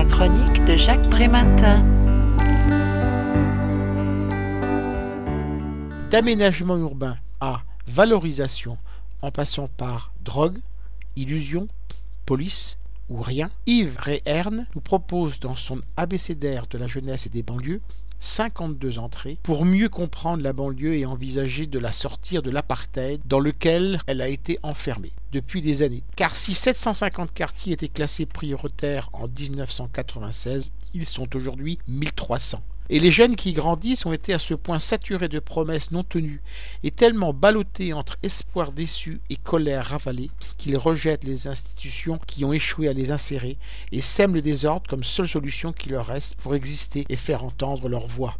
La chronique de Jacques Prématin. D'aménagement urbain à valorisation en passant par drogue, illusion, police ou rien, Yves Réherne nous propose dans son abécédaire de la jeunesse et des banlieues 52 entrées pour mieux comprendre la banlieue et envisager de la sortir de l'apartheid dans lequel elle a été enfermée depuis des années. Car si 750 quartiers étaient classés prioritaires en 1996, ils sont aujourd'hui 1300. Et les jeunes qui grandissent ont été à ce point saturés de promesses non tenues et tellement ballottés entre espoir déçu et colère ravalée qu'ils rejettent les institutions qui ont échoué à les insérer et sèment le désordre comme seule solution qui leur reste pour exister et faire entendre leur voix.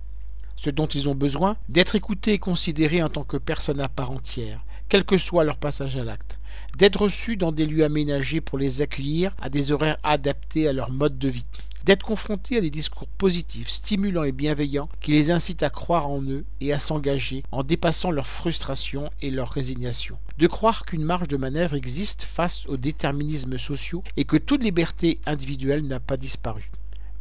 Ce dont ils ont besoin, d'être écoutés et considérés en tant que personnes à part entière, quel que soit leur passage à l'acte, d'être reçus dans des lieux aménagés pour les accueillir à des horaires adaptés à leur mode de vie, d'être confrontés à des discours positifs, stimulants et bienveillants qui les incitent à croire en eux et à s'engager en dépassant leur frustration et leur résignation. De croire qu'une marge de manœuvre existe face aux déterminismes sociaux et que toute liberté individuelle n'a pas disparu.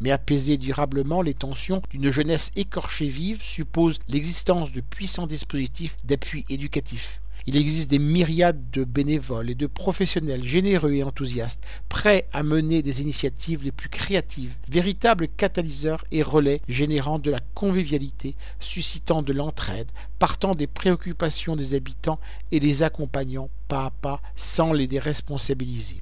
Mais apaiser durablement les tensions d'une jeunesse écorchée vive suppose l'existence de puissants dispositifs d'appui éducatif. Il existe des myriades de bénévoles et de professionnels généreux et enthousiastes, prêts à mener des initiatives les plus créatives, véritables catalyseurs et relais générant de la convivialité, suscitant de l'entraide, partant des préoccupations des habitants et les accompagnant pas à pas sans les déresponsabiliser.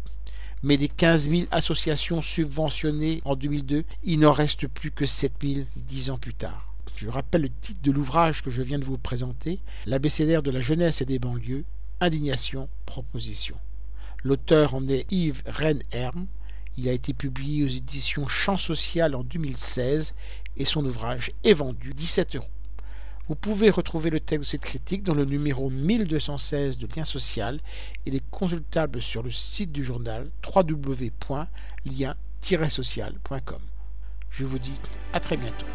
Mais des 15 000 associations subventionnées en 2002, il n'en reste plus que 7 000 dix ans plus tard. Je rappelle le titre de l'ouvrage que je viens de vous présenter, L'abécédaire de la jeunesse et des banlieues, indignation, proposition. L'auteur en est Yves Rennes-Herm. Il a été publié aux éditions Champs Social en 2016 et son ouvrage est vendu 17 euros. Vous pouvez retrouver le texte de cette critique dans le numéro 1216 de Lien Social. Il est consultable sur le site du journal www.lien-social.com. Je vous dis à très bientôt.